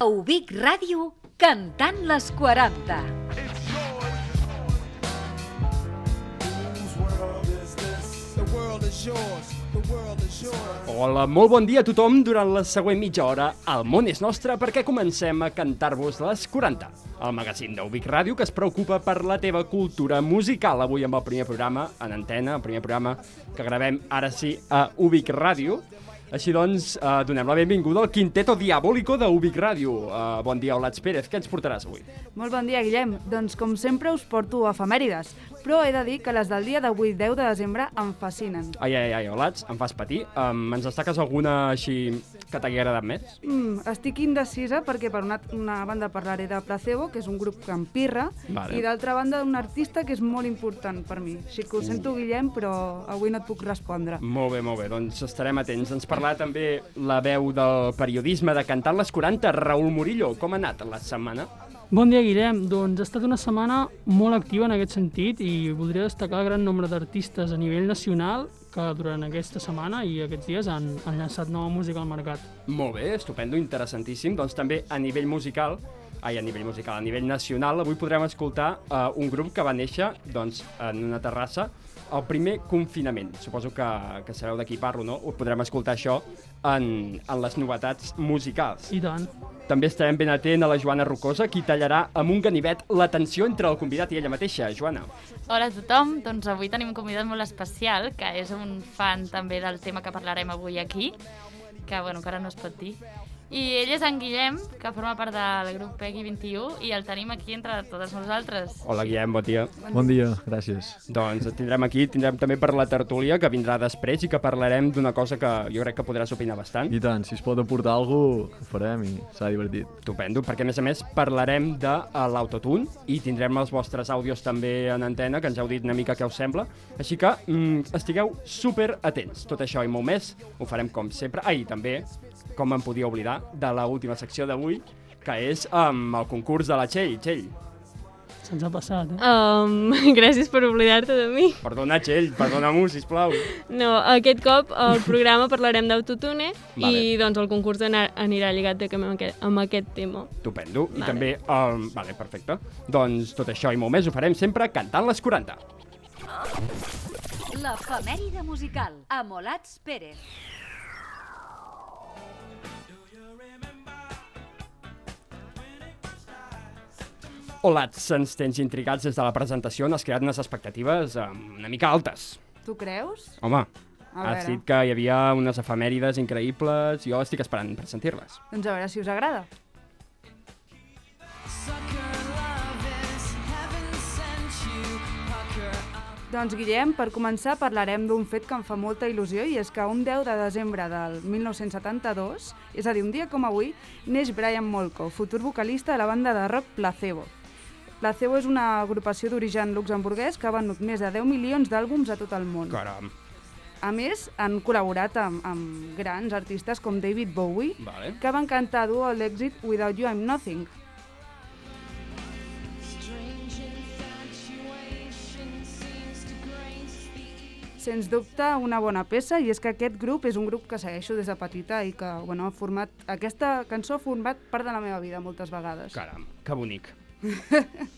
A Ubic Ràdio, cantant les 40. Hola, molt bon dia a tothom. Durant la següent mitja hora, el món és nostre perquè comencem a cantar-vos les 40. El magazín d'Ubic Ràdio que es preocupa per la teva cultura musical. Avui amb el primer programa en antena, el primer programa que gravem ara sí a Ubic Ràdio. Així doncs, eh, donem la benvinguda al Quinteto Diabólico d'Ubic Ràdio. Eh, bon dia, Olats Pérez. Què ens portaràs avui? Molt bon dia, Guillem. Doncs, com sempre, us porto efemèrides. Però he de dir que les del dia d'avui, 10 de desembre, em fascinen. Ai, ai, ai, Olats, em fas patir. Um, ens destaques alguna així que t'hagi agradat més? Mm, estic indecisa perquè per una, una banda parlaré de Placebo, que és un grup que em pirra, Vale. i d'altra banda un artista que és molt important per mi. Així que ho sento, Guillem, però avui no et puc respondre. Molt bé, molt bé, doncs estarem atents. Ens parlarà també la veu del periodisme de Cantant les 40, Raül Murillo. Com ha anat la setmana? Bon dia, Guillem. Doncs ha estat una setmana molt activa en aquest sentit i voldria destacar el gran nombre d'artistes a nivell nacional que durant aquesta setmana i aquests dies han, han llançat nova música al mercat. Molt bé, estupendo, interessantíssim. Doncs també a nivell musical, ai, a nivell musical, a nivell nacional, avui podrem escoltar uh, un grup que va néixer doncs, en una terrassa el primer confinament. Suposo que, que sabeu de qui parlo, no? Ho podrem escoltar això en, en les novetats musicals. I tant. També estarem ben atent a la Joana Rocosa, qui tallarà amb un ganivet la tensió entre el convidat i ella mateixa. Joana. Hola a tothom, doncs avui tenim un convidat molt especial, que és un fan també del tema que parlarem avui aquí, que bueno, encara no es pot dir. I ell és en Guillem, que forma part del grup Peggy 21, i el tenim aquí entre totes nosaltres. Hola, Guillem, bon dia. Bon dia, gràcies. Doncs et tindrem aquí, tindrem també per la tertúlia, que vindrà després i que parlarem d'una cosa que jo crec que podràs opinar bastant. I tant, si es pot aportar alguna cosa, ho farem i serà divertit. Estupendo, perquè a més a més parlarem de eh, l'autotune i tindrem els vostres àudios també en antena, que ens heu dit una mica què us sembla. Així que mm, estigueu super atents. Tot això i molt més ho farem com sempre. Ah, i també, com em podia oblidar, de la última secció d'avui, que és amb el concurs de la Txell. Txell, Se'ns ha passat, eh? Um, gràcies per oblidar-te de mi. perdona, Txell, perdona-m'ho, sisplau. No, aquest cop al programa parlarem d'autotune Vale. i doncs el concurs anar, anirà lligat també amb aquest, amb aquest tema. Estupendo. I Vale. també... Um, vale, perfecte. Doncs tot això i molt més ho farem sempre cantant les 40. L'efemèride musical, amb Olats Pérez. Olats, ens tens intrigats des de la presentació, n'has creat unes expectatives um, una mica altes. Tu creus? Home, A has veure. dit que hi havia unes efemèrides increïbles, jo estic esperant per sentir-les. Doncs a veure si us agrada. Doncs, Guillem, per començar parlarem d'un fet que em fa molta il·lusió i és que un 10 de desembre del 1972, és a dir, un dia com avui, neix Brian Molko, futur vocalista de la banda de rock Placebo. Placebo és una agrupació d'origen luxemburguès que ha venut més de 10 milions d'àlbums a tot el món. Caram. A més, han col·laborat amb, amb grans artistes com David Bowie, Vale. que van cantar a duo l'èxit Without You I'm Nothing. Sens dubte, una bona peça, i és que aquest grup és un grup que segueixo des de petita i que, bueno, ha format... Aquesta cançó ha format part de la meva vida moltes vegades. Caram, que bonic.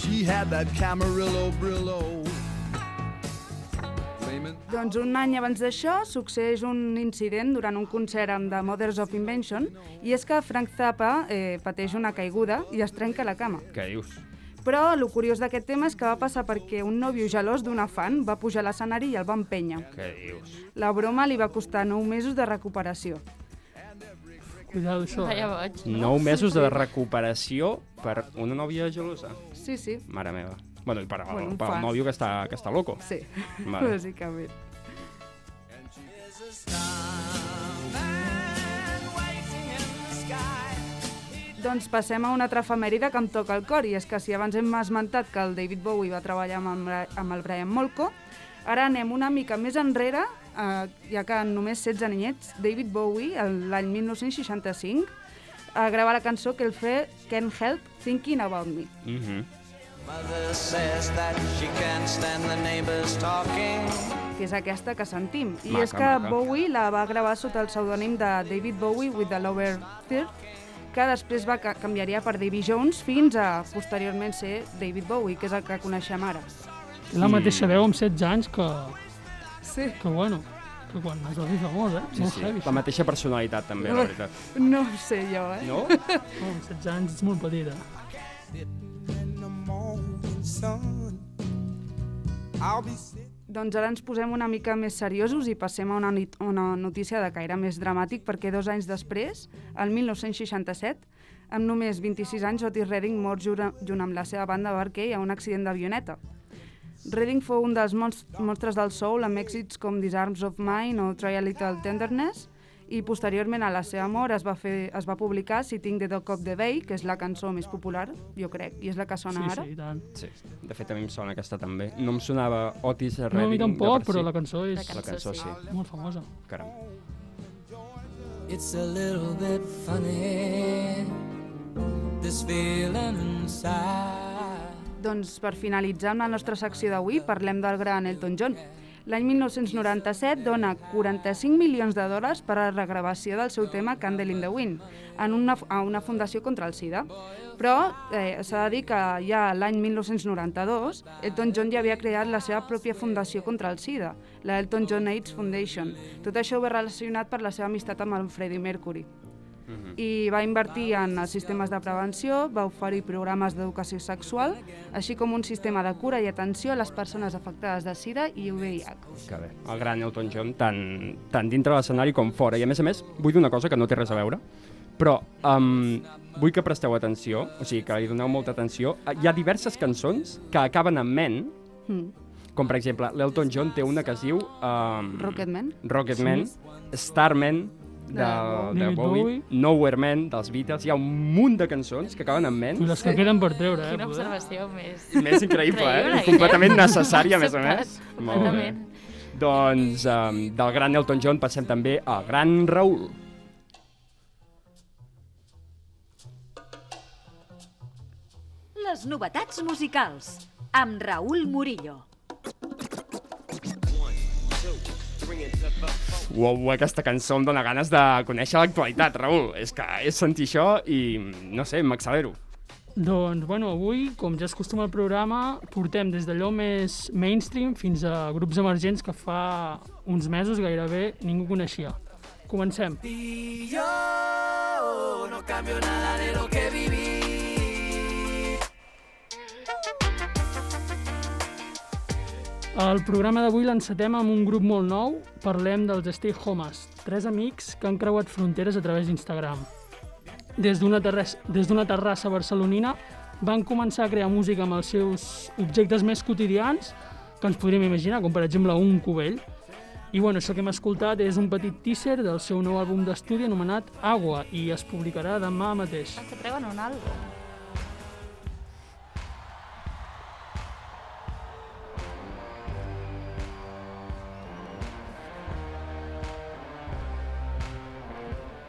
She had that Camarillo Brillo. Doncs un any abans d'això succeeix un incident durant un concert amb The Mothers of Invention i és que Frank Zappa eh, pateix una caiguda i es trenca la cama. Què dius? Però el curiós d'aquest tema és que va passar perquè un nòvio gelós d'una fan va pujar a l'escenari i el va empènyer. Què dius? La broma li va costar 9 mesos de recuperació. Cuidado, això. Vaya Eh? boig. Nou mesos de recuperació per una nòvia gelosa. Sí, sí, Mare meva. Bueno, i per, Bueno, per el nòvio que està, que està loco. sí, Vale. bàsicament. Doncs passem a una altra efemèride que em toca el cor, i és que si abans hem esmentat que el David Bowie va treballar amb, el amb el Brian Molko, ara anem una mica més enrere, eh, ja que en només 16 anyets, David Bowie, l'any 1965, a gravar la cançó que el fe Can't Help Thinking About Me. Mm -hmm. Mother says that she can't stand the neighbors talking. que és aquesta que sentim. I Maca, és que maca. Bowie la va gravar sota el pseudònim de David Bowie with the Lower Third, que després va ca- canviaria per Davy Jones fins a posteriorment ser David Bowie, que és el que coneixem ara. Té la mateixa veu amb 16 anys que, Sí. que bueno, que quan es va fer famós, eh? Sí, Molt sí. heavy. La mateixa personalitat, també, la veritat. No ho sé jo, eh? No? Oh, amb 16 anys ets molt petita. I'll be. Doncs ara ens posem una mica més seriosos i passem a una, una notícia de caire més dramàtic perquè dos anys després, el 1967, amb només 26 anys, Otis Redding mor junt amb la seva banda Barkey a un accident d'avioneta. Redding fou un dels mons- monstres del soul amb èxits com These Arms of Mine o Try a Little Tenderness i posteriorment a la seva mort es va, fer, es va publicar Sitting the Dog of the Bay, que és la cançó més popular, jo crec, i és la que sona Sí, ara. sí, i tant. Sí, de fet a mi em sona aquesta també. No em sonava Otis Redding. No, a mi de tampoc, per però si. la cançó és La La cançó sí, molt famosa. caram. It's a little bit funny, this feeling inside. Doncs per finalitzar amb la nostra secció d'avui parlem del gran Elton John. L'any 1997 dona 45 milions de dòlars per a la regravació del seu tema Candle in the Wind en una, a una fundació contra el SIDA. Però eh, s'ha de dir que ja l'any 1992 Elton John ja havia creat la seva pròpia fundació contra el SIDA, la Elton John AIDS Foundation. Tot això ho ve relacionat per la seva amistat amb el Freddie Mercury i va invertir en els sistemes de prevenció, va oferir programes d'educació sexual, així com un sistema de cura i atenció a les persones afectades de SIDA i VIH. Que bé, el gran Elton John, tant, tant dintre de l'escenari com fora. I a més a més, vull dir una cosa que no té res a veure, però um, vull que presteu atenció, o sigui, que li doneu molta atenció. Hi ha diverses cançons que acaben en men, Mm. com per exemple, l'Elton John té una que es diu... Um, Rocketman. Rocketman, Starman, de, de, David Bowie, Bowie. Nowhere Man, dels Beatles. Hi ha un munt de cançons que acaben en men. I les que queden per treure, eh? Quina observació més... Més increïble, eh? Increïble, I completament Guillem. necessària, a més a més. Molt bé. completament. Doncs um, del gran Elton John passem també al gran Raül. Les novetats musicals amb Raül Murillo. Uau, aquesta cançó em dóna ganes de conèixer l'actualitat, Raül. És que és sentir això i, no sé, m'accelero. Doncs, bueno, avui, com ja és costum al programa, portem des d'allò més mainstream fins a grups emergents que fa uns mesos gairebé ningú coneixia. Comencem. Y yo no cambio nada de lo que El programa d'avui l'encetem amb un grup molt nou. Parlem dels Stay Homes, tres amics que han creuat fronteres a través d'Instagram. Des d'una terrassa, terrassa barcelonina van començar a crear música amb els seus objectes més quotidians que ens podríem imaginar, com per exemple un cubell. I bueno, això que hem escoltat és un petit teaser del seu nou àlbum d'estudi anomenat Agua i es publicarà demà mateix. Que treuen un àlbum.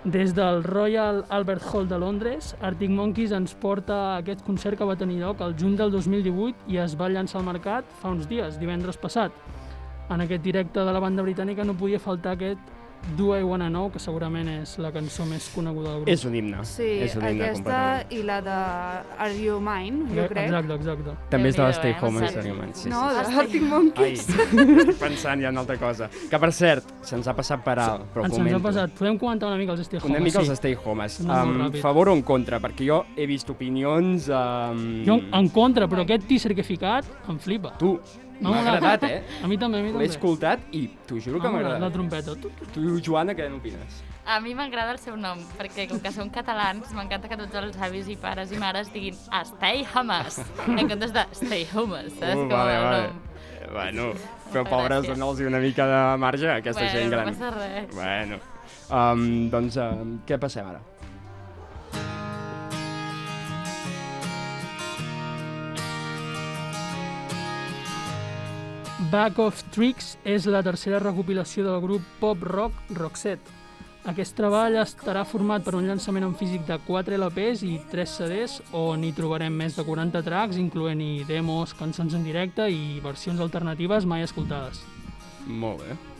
Des del Royal Albert Hall de Londres, Arctic Monkeys ens porta aquest concert que va tenir lloc el juny del 2018 i es va llançar al mercat fa uns dies, divendres passat. En aquest directe de la banda britànica no podia faltar aquest Do I Wanna Know, que segurament és la cançó més coneguda del grup. És un himne. Sí, és un himne aquesta i la de Are You Mine, jo crec. Exacte, exacte. També és de l'Stay eh? Home, No en sé. seriament. Sí, no, sí, de sí. Arctic Ai, Monkeys. estic pensant ja en altra cosa. Que, per cert, se'ns ha passat per alt, però Ens, ens ha comento. passat. Podem comentar una mica els Stay Home? Una mica sí. els Stay Homes. Molt Um, favor o en contra? Perquè jo he vist opinions... Um, Jo en contra, però aquest teaser que he ficat em flipa. Tu, M'ha agradat, eh? A mi també, a mi també. L'he escoltat i t'ho juro que M'ha molat la agradat. trompeta. Tu, Joana, què n'opines? A mi m'agrada el seu nom, perquè com que són catalans, m'encanta que tots els avis i pares i mares diguin Stay Homes, en comptes de Stay Homes, saps? Uh, Com vale, vale. nom. Bueno, però pobres, dona'ls una mica de marge a aquesta Bueno, gent no gran. passa res. Bueno, um, doncs um, què passem ara? Back of Tricks és la tercera recopilació del grup pop-rock Roxette. Aquest treball estarà format per un llançament en físic de 4 LPs i 3 CDs, on hi trobarem més de 40 tracks, incloent-hi demos, cançons en directe i versions alternatives mai escoltades. Molt bé.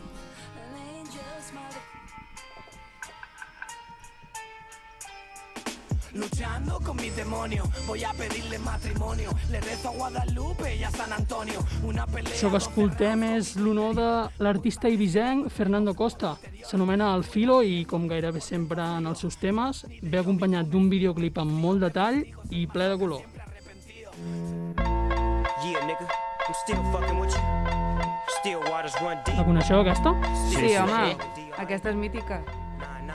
Luchando con mis demonios, voy a pedirle matrimonio. Le rezo a Guadalupe y a San Antonio. Una pelea. Això que escoltem és l'honor de l'artista ibisenc Fernando Costa. S'anomena El Filo i, com gairebé sempre en els seus temes, ve acompanyat d'un videoclip amb molt detall i ple de color. Yeah, nigga, I'm still fucking with you. Still waters run deep. La coneixeu, aquesta? Sí, home, aquesta és mítica.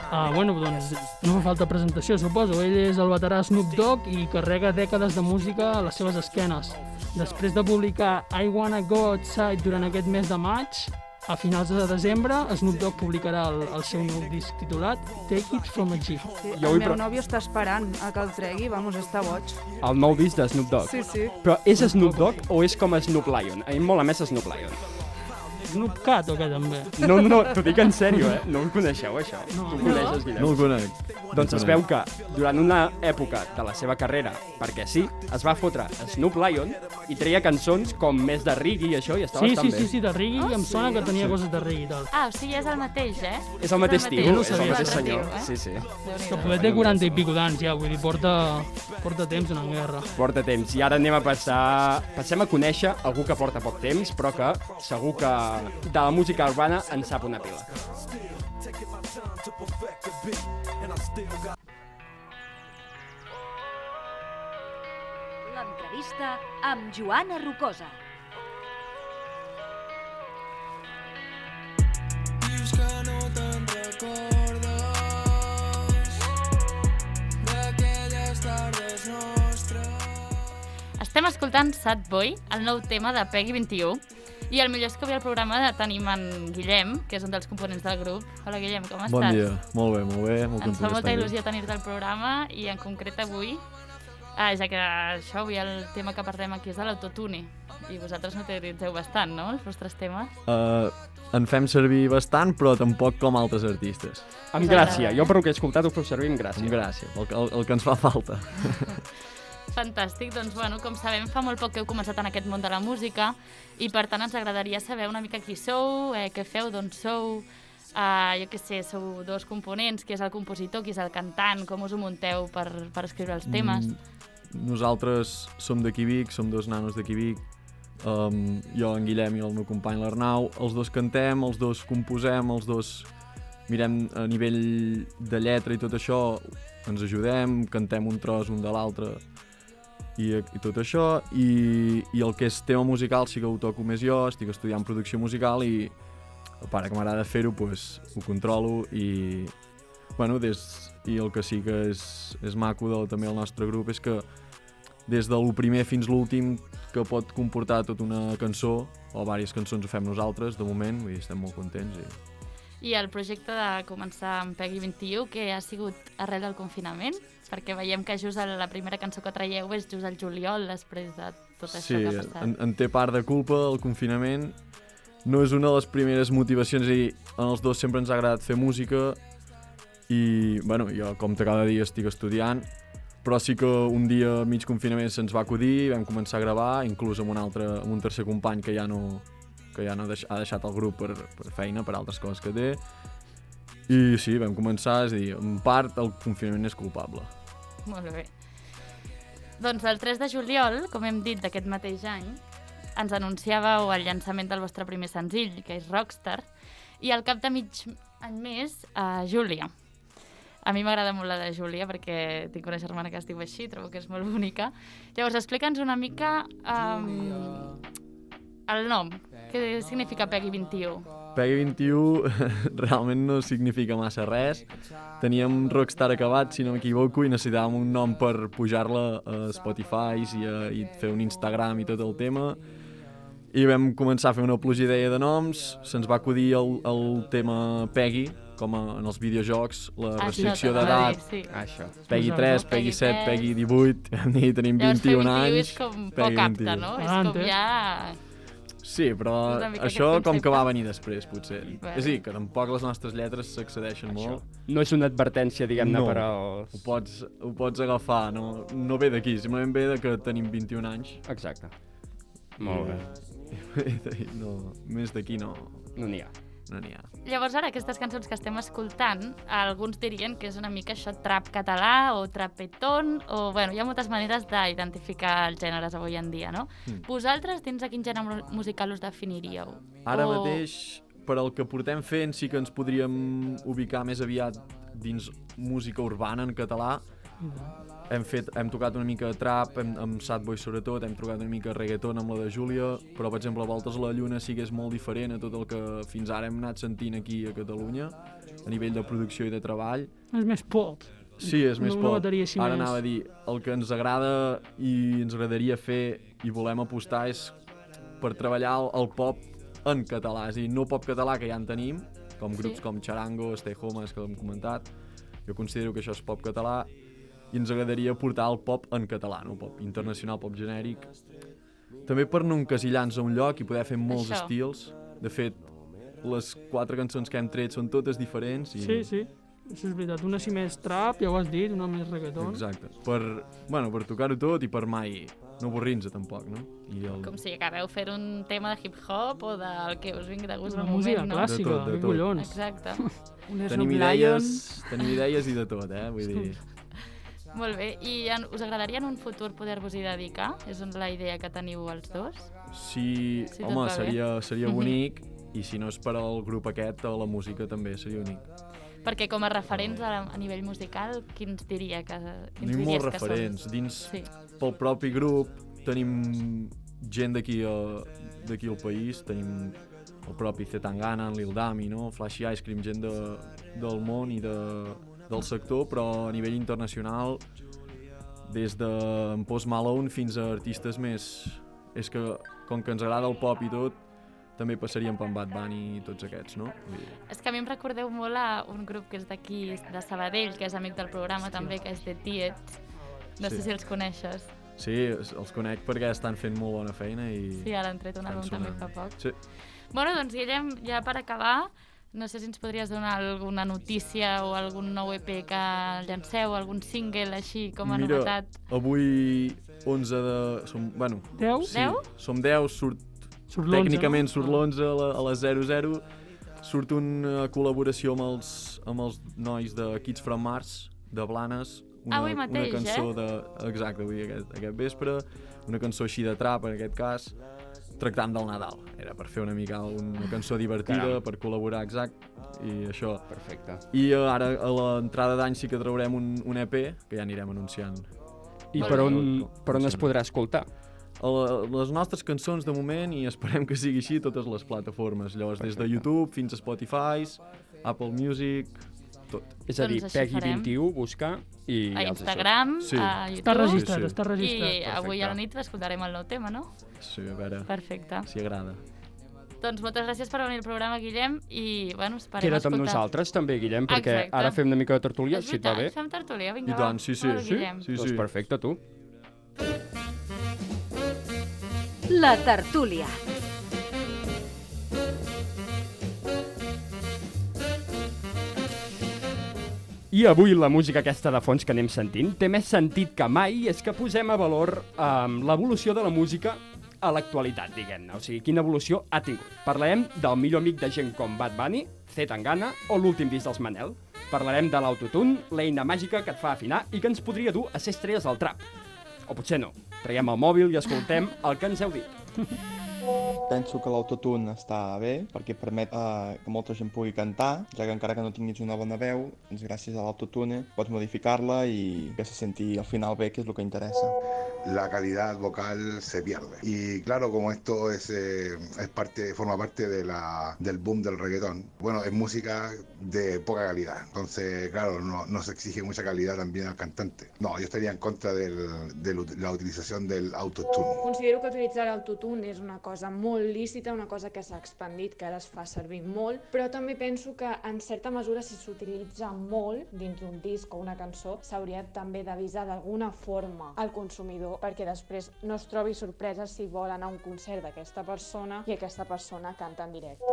Ah, bueno, doncs no fa falta presentació, suposo. Ell és el veterà Snoop Dogg i carrega dècades de música a les seves esquenes. Després de publicar I Wanna Go Outside durant aquest mes de maig, a finals de desembre, Snoop Dogg publicarà el, el seu nou disc titulat Take It From a G. Sí, Jo el meu nòvio està esperant a que el tregui, vamos, està boig. El nou disc de Snoop Dogg. Sí, sí. Però és Snoop Dogg o és com Snoop Lion? A mi em mola més Snoop Lion. Snoop Cat o què, també? No, no, no, t'ho dic en sèrio, eh? No ho coneixeu, això? No. Tu ho coneixes, Guillem? No el conec. Doncs es veu que durant una època de la seva carrera, perquè sí, es va fotre Snoop Lion i treia cançons com més de reggae i això, i estava Sí, bastant sí, bé. sí, sí, de reggae, em sona que tenia coses de reggae i tal. Ah, o sigui, és el mateix, eh? És el mateix tio, no és el mateix És senyor. eh? Sí, sí. Que poder té 40 i pico d'anys ja, vull dir, porta, porta temps en guerra. Porta temps. I ara anem a passar... Passem a conèixer algú que porta poc temps, però que segur que de la música urbana en sap una pila. L'entrevista amb Joana Rocosa. Dius que no te'n recordes d'aquelles tardes nostres. Estem escoltant Sad Boy, el nou tema de Peggy 21, i el millor és que avui al programa tenim en Guillem, que és un dels components del grup. Hola, Guillem, com estàs? Bon dia. Molt bé, molt bé. Molt Ens fa molta il·lusió tenir-te al programa i en concret avui, ah, ja que això avui el tema que parlem aquí és de l'autotune i vosaltres n'utilitzeu bastant, no?, els vostres temes. Uh, en fem servir bastant, però tampoc com altres artistes. Amb gràcia. Jo, eh? per el que he escoltat, ho feu servir amb gràcia. Amb gràcia, el, que- el, el que ens fa falta. Fantàstic, doncs bueno, com sabem fa molt poc que heu començat en aquest món de la música i per tant ens agradaria saber una mica qui sou, eh, què feu, d'on sou, uh, jo què sé, sou dos components, qui és el compositor, qui és el cantant, com us ho munteu per, per escriure els temes. Mm, Nosaltres som d'aquí Vic, som dos nanos d'aquí Vic, um, jo, en Guillem i el meu company l'Arnau, els dos cantem, els dos composem, els dos mirem a nivell de lletra i tot això, ens ajudem, cantem un tros un de l'altre i, i tot això, i, i el que és tema musical sí que ho toco més jo, estic estudiant producció musical i a part que m'agrada fer-ho, pues, ho controlo i, bueno, des, i el que sí que és, és maco del, també el nostre grup és que des del primer fins l'últim que pot comportar tota una cançó o diverses cançons ho fem nosaltres de moment, vull dir, estem molt contents i... I el projecte de començar amb Peggy 21, que ha sigut arrel del confinament, perquè veiem que just la primera cançó que traieu és just el juliol, després de tot això Sí, que ha passat. en, en té part de culpa el confinament. No és una de les primeres motivacions, dir, en els dos sempre ens ha agradat fer música i, bueno, jo, com cada dia estic estudiant, però sí que un dia mig confinament se'ns va acudir, vam començar a gravar, inclús amb un altre, amb un tercer company que ja no, que ja no deix, ha deixat el grup per, per feina, per altres coses que té. I sí, vam començar, és a dir, en part el confinament és culpable. Molt bé. Doncs el 3 de juliol, com hem dit d'aquest mateix any, ens anunciàveu el llançament del vostre primer senzill, que és Rockstar, i al cap de mig any més, a Júlia. A mi m'agrada molt la de Júlia perquè tinc una germana que es diu així, trobo que és molt bonica. Llavors, explica'ns una mica um, el nom. Què significa Peggy 21? Peggy 21 realment no significa massa res. Teníem Rockstar acabat, si no m'equivoco, i necessitàvem un nom per pujar-la a Spotify i, a, i fer un Instagram i tot el tema. I vam començar a fer una pluja idea de noms, se'ns va acudir el, el tema Peggy, com a, en els videojocs, la Ah, sí, restricció d'edat. sí. Això. Peggy Exacte. 3, Peggy 7, Peggy 18, vam dir, tenim Llavors, 21 Peggy 21 anys. és com poc apte, 21. no? Ah, és com ja... Sí, però això com que va venir després, potser. Bé. És a dir, que tampoc les nostres lletres s'accedeixen molt. No és una advertència, diguem-ne, No. per als... Ho pots, ho pots agafar, no, no ve d'aquí, simplement ve de que tenim 21 anys. Exacte. Molt bé. no, més d'aquí no, no n'hi ha. No n'hi ha. Llavors ara aquestes cançons que estem escoltant, alguns dirien que és una mica això trap català o trapetón, o bueno, hi ha moltes maneres d'identificar els gèneres avui en dia, no? Mm. Vosaltres dins de quin gènere mu- musical us definiríeu? Ara O- mateix, per al que portem fent, sí que ens podríem ubicar més aviat dins música urbana en català. Hem, fet, hem tocat una mica de trap, hem, amb Sadboy sobretot, hem tocat una mica de reggaeton amb la de Júlia, però per exemple Voltes a la Lluna sí que és molt diferent a tot el que fins ara hem anat sentint aquí a Catalunya, a nivell de producció i de treball. És més pop. Sí, és més Una pop. així Ara més- anava a dir, el que ens agrada i ens agradaria fer i volem apostar és per treballar el, el pop en català, és a dir, no pop català que ja en tenim, com grups Sí. com Charango, Stay Homes, que l'hem comentat. Jo considero que això és pop català i ens agradaria portar el pop en català, no pop internacional, pop genèric. També per no encasillar-nos a un lloc i poder fer molts Això. estils. De fet, les quatre cançons que hem tret són totes diferents. I... Sí, sí. Això és veritat. Una sí més trap, ja ho has dit, una més reggaeton. Exacte. Per, bueno, per tocar-ho tot i per mai no avorrir-nos tampoc, no? I el... Com si acabeu fent un tema de hip-hop o del que us vingui de gust Una al moment, música no? clàssica, De tot, de tot. collons. Exacte. Un Tenim idees, tenim idees i de tot, eh? Vull dir, Molt bé. I en, us agradaria en un futur poder-vos-hi dedicar? És la idea que teniu els dos? si, Si home, bé. seria, seria bonic i si no és per al grup aquest, a la música també seria únic. Perquè com a referents a, a nivell musical, quins diria que, quins Tenim molts són? referents. Dins, Sí. pel propi grup, tenim gent d'aquí d'aquí al país, tenim el propi Zetangana, en Lil Dami, no? Flashy Ice Cream, gent de, del món i de, del sector, però a nivell internacional, des de Post Malone fins a artistes més... És que, com que ens agrada el pop i tot, també passaríem per Bad Bunny i tots aquests, no? Dir, És que a mi em recordeu molt a un grup que és d'aquí, de Sabadell, que és amic del programa també, que és The Tiets. No Sí. sé si els coneixes. Sí, els conec perquè estan fent molt bona feina i... Sí, ara han tret un àlbum també fa poc. Sí. Bueno, doncs Guillem, ja per acabar, no sé si ens podries donar alguna notícia o algun nou EP que llanceu, algun single així com a Mira, novetat. avui 11 de... Som, bueno, 10? Sí, Deu? som 10, surt, Surt l'11, tècnicament surt l'11 a, la, a les 00, surt una col·laboració amb els, amb els nois de Kids from Mars, de Blanes, una, Avui mateix, una cançó eh? de... Exacte, avui aquest, aquest vespre, una cançó així de trap, en aquest cas, tractant del Nadal. Era per fer una mica una cançó divertida, Caram. per col·laborar, exacte, i això. Perfecte. I eh, ara, a l'entrada d'any, sí que traurem un, un EP, que ja anirem anunciant. I per on, per on es podrà escoltar? les nostres cançons de moment i esperem que sigui així totes les plataformes. Llavors, des de Perfecte. YouTube fins a Spotify, Apple Music, tot. És a dir, Doncs així Peggy farem. 21, buscar i... A. Instagram, Sí. a Està YouTube... registrat, Sí, sí. està registrat. I avui Perfecte. a la nit escoltarem el nou tema, no? Sí, a veure Perfecte. si agrada. Doncs moltes gràcies per venir al programa, Guillem, i bueno, esperem Queda't amb escoltar. nosaltres també, Guillem, perquè Exacte. ara fem una mica de tertúlia, si et va bé. fem tertúlia, vinga, I tant, sí, sí. Hola, Sí? Guillem. Sí, Doncs sí. perfecte, tu. La tertúlia. I avui la música aquesta de fons que anem sentint té més sentit que mai és que posem a valor um, l'evolució de la música a l'actualitat, diguem-ne. O sigui, quina evolució ha tingut. Parlarem del millor amic de gent com Bad Bunny, C. Tangana o l'últim disc dels Manel. Parlarem de l'autotune, l'eina màgica que et fa afinar i que ens podria dur a ser estrelles del trap. O potser no. Traiem el mòbil i escoltem el que ens heu dit. Penso que l'autotune està bé perquè permet eh, que molta gent pugui cantar, ja que encara que no tinguis una bona veu, doncs gràcies a l'autotune pots modificar-la i que se senti al final bé, que és el que interessa. la calidad vocal se pierde. Y claro, como esto es, eh, es parte, forma parte de la, del boom del reggaetón, bueno, es música de poca calidad. Entonces, claro, no, no se exige mucha calidad también al cantante. No, yo estaría en contra del- de la utilización del autotune. Considero que utilitzar l'autotune és una cosa molt lícita, una cosa que s'ha expandit, que ara es fa servir molt, però també penso que en certa mesura si s'utilitza molt dins d'un disc o una cançó, s'hauria també d'avisar d'alguna forma al consumidor perquè després no es trobi sorpresa si vol anar a un concert d'aquesta persona i aquesta persona canta en directe.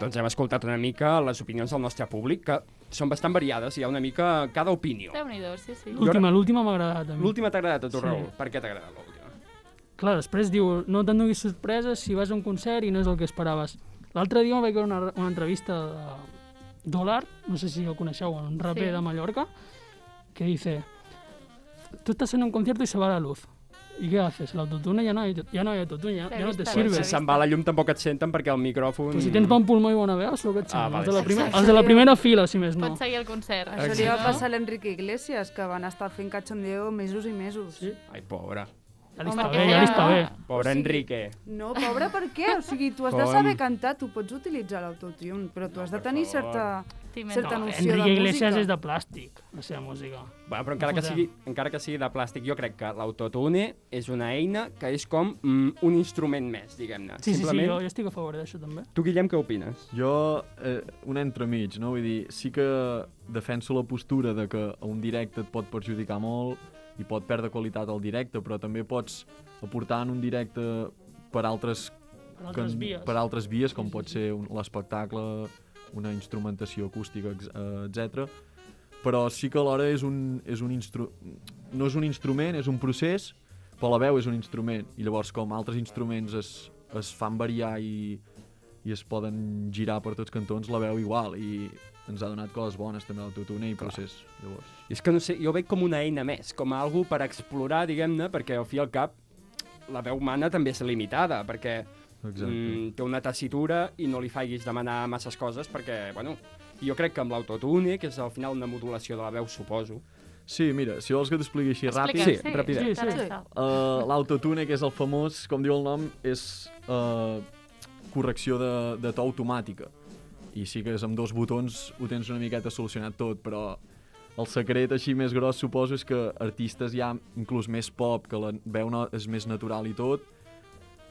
Doncs hem escoltat una mica les opinions del nostre públic, que són bastant variades, hi ha una mica cada opinió. Déu-n'hi-do, sí, sí. L'última, l'última m'ha agradat a mi. L'última t'ha agradat a tu, Sí. Raül? Per què t'ha agradat? Clar, després diu, no te'n donis sorpreses si vas a un concert i no és el que esperaves. L'altre dia vaig veure una, una entrevista de Dólar, no sé si el coneixeu, un raper Sí. de Mallorca, que dice, tú estás en un concierto y se va la luz. ¿Y qué haces? El autotune ya no hay, ya no hay autotune, ya, ya no te sirve. Si se'n va la llum tampoc et senten perquè el micròfon... Pues si tens bon pulmó i bona veu, sou que et Ah, sembla. vale, els, de la primer, sí. els de la primera fila, si més no. Pots seguir el concert. Això li va passar a l'Enrique Iglesias, que van estar fent cachondeo mesos i mesos. Sí? Ai, pobre. Ja li Home, està bé, ja li està bé. Pobre O sigui, Enrique. No, pobre, per què? O sigui, tu has de Com? saber cantar, tu pots utilitzar l'autotune, però tu has de tenir certa, certa No, noció de Enrique Iglesias música. és de plàstic, la seva música. Bueno, però encara que, sigui, encara que sigui de plàstic, jo crec que l'autotune és una eina que és com mm, un instrument més, diguem-ne. Sí, sí, sí, Simplement, jo, jo estic a favor d'això també. Tu, Guillem, què opines? Jo, eh, un entremig, no? Vull dir, sí que defenso la postura de que a un directe et pot perjudicar molt i pot perdre qualitat al directe, però també pots aportar en un directe per altres, Per altres vies. per altres vies, com pot ser un- l'espectacle, una instrumentació acústica, eh, etc. Però sí que alhora és un, és un instru... no és un instrument, és un procés, però la veu és un instrument. I llavors, com altres instruments es, es fan variar i, i es poden girar per tots cantons, la veu igual. I ens ha donat coses bones també l'autotune i procés. Llavors. I és que no sé, jo veig com una eina més, com algo per explorar, diguem-ne, perquè al fi i al cap la veu humana també és limitada, perquè Exacte. mm, té una tessitura i no li faiguis demanar masses coses perquè, bueno, jo crec que amb l'autotune, que és al final una modulació de la veu, suposo. Sí, mira, si vols que t'expliqui així ràpid... Sí, sí, ràpidet. Sí, sí. Uh, L'autotune, que és el famós, com diu el nom, és uh, correcció de, de to automàtica. I sí que és amb dos botons ho tens una miqueta solucionat tot, però el secret així més gros suposo és que artistes ja inclús més pop, que la veu no, és més natural i tot,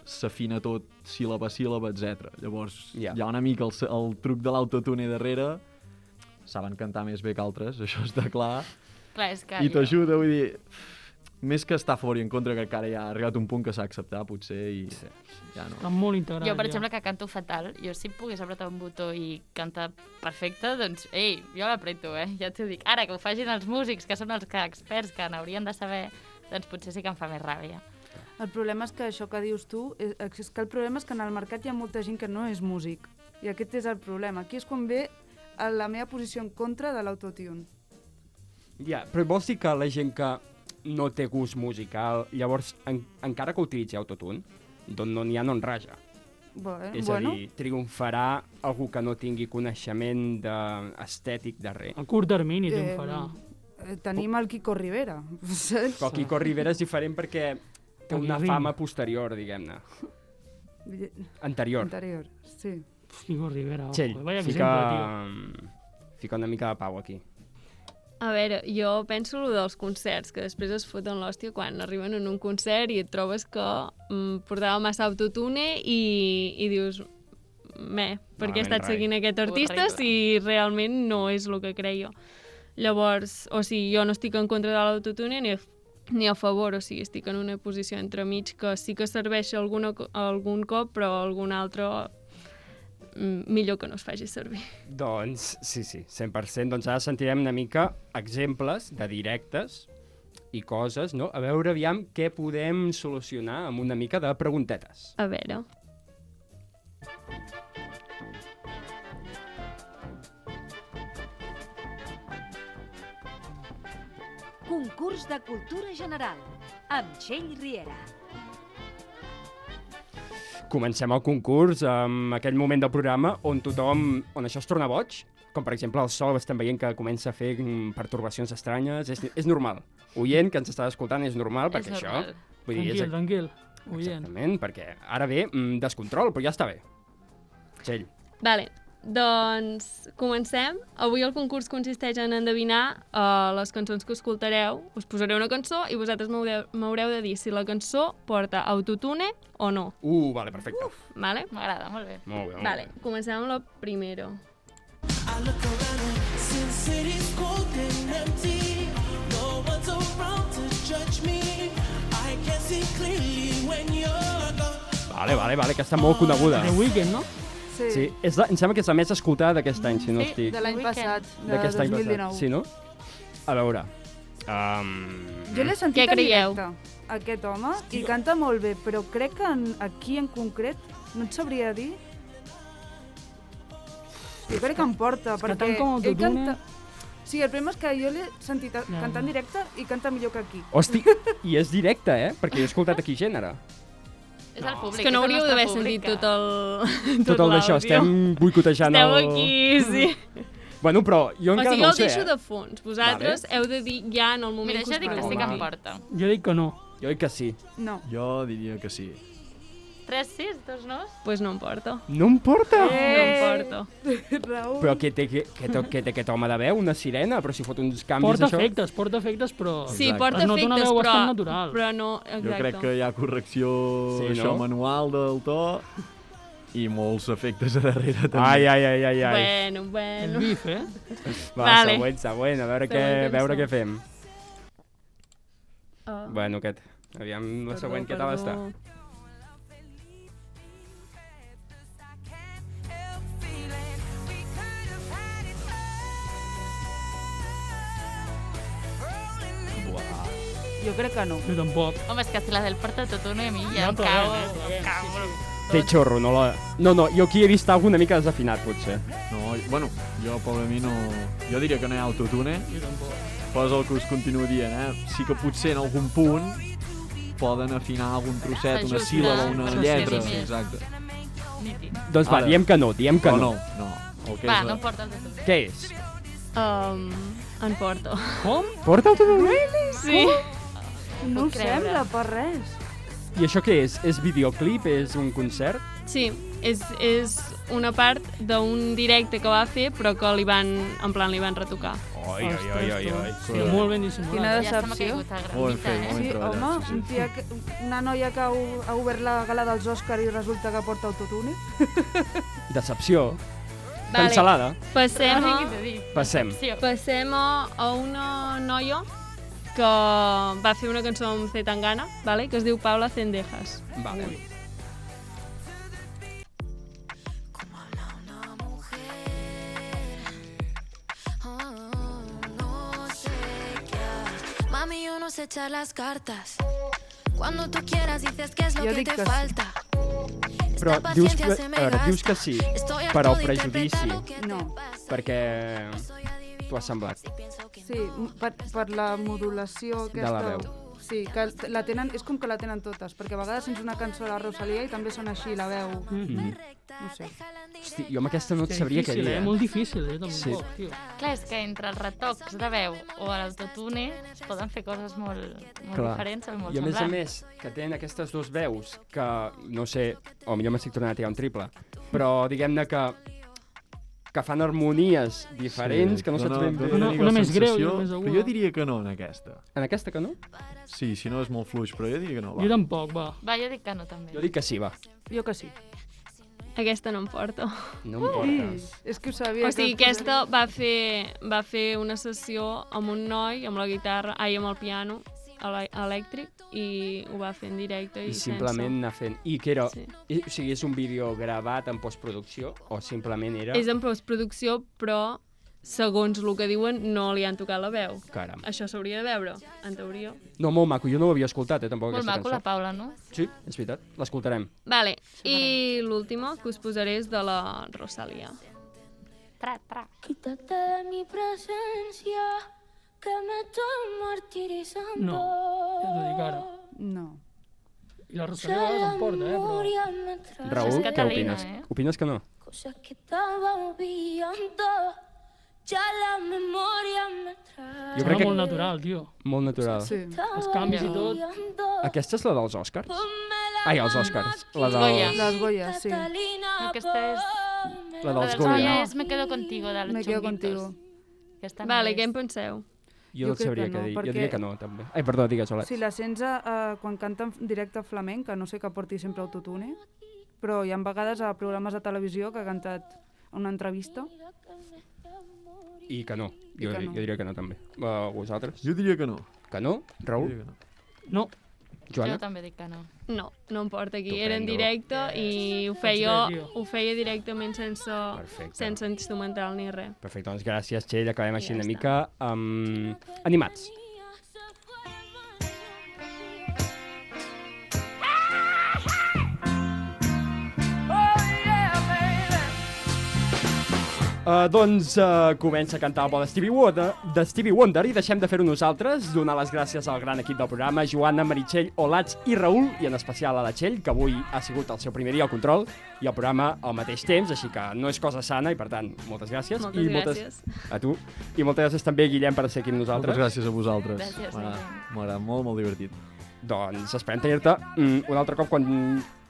s'afina tot síl·laba a síl·laba, etc. Llavors Ja. hi ha una mica el, el truc de l'autotune darrere, saben cantar més bé que altres, això està clar, Clar, és que... i t'ajuda, vull dir, més que estar a favor i en contra, que encara ja ha arribat un punt que s'ha d'acceptar, potser, i sí. ja no. Està molt integrat. Jo, per ja. exemple, que canto fatal, jo si pogués apretar un botó i cantar perfecte, doncs, ei, jo l'apreto, eh? Ja t'ho dic. Ara, que ho facin els músics, que són els que experts, que n'haurien de saber, doncs potser sí que em fa més ràbia. El problema és que això que dius tu, és, és que el problema és que en el mercat hi ha molta gent que no és músic. I aquest és el problema. Aquí és quan ve a la meva posició en contra de l'autotune. Ja, però vols dir que la gent que no té gust musical, llavors, en, encara que utilitzi autotune, doncs no n'hi ha, no en raja. Bueno, És bueno, a dir, triomfarà algú que no tingui coneixement de... estètic darrere. A curt termini Eh, triomfarà. eh, tenim el Kiko Rivera. saps? Però Kiko Rivera és diferent perquè té una fama posterior, diguem-ne. Anterior. Anterior, sí. Kiko Rivera, ojo, Txell, vaya fica, exemple, tio. fica una mica de pau aquí. A veure, jo penso lo dels concerts, que després es foten l'hòstia quan arriben en un concert i et trobes que mm, portava massa autotune i, i dius, me, per què he estat rai. seguint aquest artista Horrible. si realment no és el que creia. Llavors, o sigui, jo no estic en contra de l'autotune ni, a- ni a favor, o sigui, estic en una posició entremig que sí que serveix alguna, algun cop, però algun altre millor que no es faci servir. Doncs, sí, sí, 100%. Doncs ara sentirem una mica exemples de directes i coses, no? A veure, aviam, què podem solucionar amb una mica de preguntetes. A veure. Concurs de Cultura General, amb Txell Riera. Comencem el concurs amb aquell moment del programa on tothom, on això es torna boig, com per exemple el sol estem veient que comença a fer mm, pertorbacions estranyes, és, és normal. Oient que ens està escoltant és normal, perquè normal. això... Vull dir, Tranquil, és, tranquil. Oient. Exactament, perquè ara ve mm, descontrol, però ja està bé. Txell. Vale, doncs comencem. Avui el concurs consisteix en endevinar uh, les cançons que escoltareu. Us posaré una cançó i vosaltres m'haureu de dir si la cançó porta autotune o no. Uh, vale, perfecte. Vale? M'agrada, molt bé. Molt bé, molt Vale, comencem amb la primera. I look around and Sin City's cold and empty. No one's around to judge me. I can see clearly when you're gone. Vale, vale, vale, que està molt coneguda. The Weeknd, no? Sí, Sí, és la, em sembla que és la més escoltada d'aquest any, si no Sí, estic... de l'any passat, de D'aquest any 2019. passat, sí, no? A veure... Um... Jo l'he sentit Què en creieu? directe, aquest home, i canta molt bé, però crec que en, aquí en concret no et sabria dir... Jo crec que em porta, que perquè tant com ell canta... Sí, el problema és que jo l'he sentit Ja, cantar en directe i canta millor que aquí. Hosti, i és directe, eh? Perquè he escoltat aquí gènere. És el públic, És que no el hauríeu d'haver sentit tot el... Tot el d'això, estem boicotejant Esteu el... aquí, sí. Bueno, però jo O encara sigui, no jo ho el sé, deixo eh? de fons. Vosaltres heu de dir ja en el moment Mira, que jo us dic que sí que pregunti. em porta. Jo dic que no. Jo dic que sí. No. Jo diria que sí. 3, 6, 2 no? Pues no em porta. No em porta? No em porta. Raül. Però què té, què, què, té- què té aquest home de veu? Una sirena? Però si fot uns canvis, Porta això... efectes, porta efectes, però... Sí, Exacte. porta Es nota una veu però, bastant natural. però no... Exacte. Jo crec que hi ha correcció Sí, sí, no? això manual del to i molts efectes a darrere també. Ai, ai, ai, ai, ai. Bueno, El bueno. bif, eh? Va, Vale. següent, següent, a veure, què, a veure què fem. Uh, Bueno, aquest. Aviam la següent, què tal està? Jo crec que no. Jo tampoc. Home, és que si la del porta tot una a mi ja No, em sí, sí. Té xorro, no la... No, no, jo aquí he vist alguna mica desafinat, potser. No, bueno, jo per mi no... Jo diria que no hi ha autotune, Jo tampoc. però és el que us continuo dient, eh? Sí que potser en algun punt poden afinar algun trosset, una síl·laba, una lletra, sí, sí. exacte. Doncs va, Ara. diem que no, diem que no. no, no. El que Va, és, no em porta el tu. Què és? Um, en porta. Com? Porta el teu Sí. No ho creure. sembla per res. I això què és? És videoclip? És un concert? Sí, és, és una part d'un directe que va fer, però que li van, en plan, li van retocar. Oi, oi, oi, oi, oi. Sí, molt ben dissimulat. Quina Ja decepció. caigut el Molt ben eh? Sí, home, sí, un sí. tia que, una noia que ha, ha obert la gala dels Òscar i resulta que porta autotune. Decepció. Vale. Cancel·lada. Passem a. Passem. Sí, passem a, a una noia que va fer una cançó amb C. Tangana, vale? que es diu Paula Cendejas. Vale. no sé qué hacer. Mami, yo no sé echar las cartas. Cuando tú quieras dices que es lo Yo que te que sí. falta. Però dius que, a veure, dius que sí, però todo prejudici, No. perquè t'ho ha semblat. Sí, per, per la modulació De aquesta... la veu. Sí, que la tenen, és com que la tenen totes, perquè a vegades sents una cançó de la Rosalia i també sona així la veu. Mm. No sé. Hosti, jo amb aquesta no et Que sabria què dir. eh? eh? Molt difícil, eh? Tampoc, Sí. tio. Clar, és que entre els retocs de veu o l'autotune es poden fer coses molt, molt Clar. diferents o molt I a més a més, que tenen aquestes dues veus que, no sé, o millor m'estic tornant a tirar un triple, però diguem-ne que que fan harmonies diferents, que no saps ben bé... Una- una més greu i una més aguda. Però jo diria que no en aquesta. En aquesta que no? Sí, si no és molt fluix, però jo diria que no. Va. Jo tampoc, va. Va, jo dic que no, també. Jo dic que sí, va. Jo que sí. Aquesta no em porta. No em portes. És que ho sabia. O sigui, aquesta va fer, va fer una sessió amb un noi, amb la guitarra, ai, amb el piano elèctric, i ho va fer en directe i, I simplement anar fent... I què era? Sí. I, o sigui, és un vídeo gravat en postproducció o simplement era... sense. És en postproducció, però segons el que diuen, no li han tocat la veu. Caram. Això s'hauria de veure, en teoria. No, molt maco. Jo no ho havia escoltat, eh, tampoc, Molt aquesta maco cançó. la Paula, no? Sí, és veritat. L'escoltarem. Vale, i l'última que us posaré és de la Rosalia. Tra, tra. Quítate de mi presencia, que me estoy martirizando. No, ja t'ho dic ara. No. I la Rosalia a vegades em porta, eh? Però... Raül, què opines? eh? Opines que no? cosas que estaba olvidando. Ya la memoria me trae. Jo crec que- molt natural, tio. Molt natural. Sí. Els canvis i tot. Aquesta és la dels Oscars? Ai, els Oscars. La Goya. dels... Les Goyes, sí. Aquesta és... La La dels dels Goya. Goya és Me quedo contigo, de los Me quedo contigo. Vale, què en penseu? Jo Jo no sabria que què no, dir. Jo diria que no, també. Ai, perdó, digues, Olet. Si la sents uh, quan canta en directe flamenc, que no sé que porti sempre autotune, però hi ha vegades a programes de televisió que ha cantat una entrevista. I que no. I Jo, que no. jo diria que no, també. Uh, vosaltres? Jo diria que no. Que no? Jo Raül? diria que no. No, Joana? Jo també dic que no. No, no em porta aquí. Era en directe i ho feia, ho feia directament sense, Perfecte. sense instrumental ni res. Perfecte, doncs gràcies, Txell. Acabem així Ja una està. mica um, animats. Uh, doncs uh, comença a cantar el bo de Stevie Wonder, de Stevie Wonder i deixem de fer-ho nosaltres, donar les gràcies al gran equip del programa, Joana, Meritxell, Olats i Raül, i en especial a la Txell, que avui ha sigut el seu primer dia al control, i el programa al mateix temps, així que no és cosa sana, i per tant, moltes gràcies. Moltes I gràcies. Moltes, a tu. I moltes gràcies també, Guillem, per ser aquí amb nosaltres. Moltes gràcies a vosaltres. Gràcies, agradat molt, molt divertit. Doncs esperem tenir-te mm, un altre cop quan,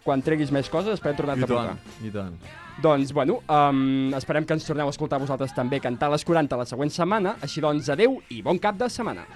quan treguis més coses, esperem tornar-te I a portar. tant, i tant. Doncs, bueno, um, esperem que ens torneu a escoltar vosaltres també cantar les 40 la següent setmana. Així doncs, adeu i bon cap de setmana.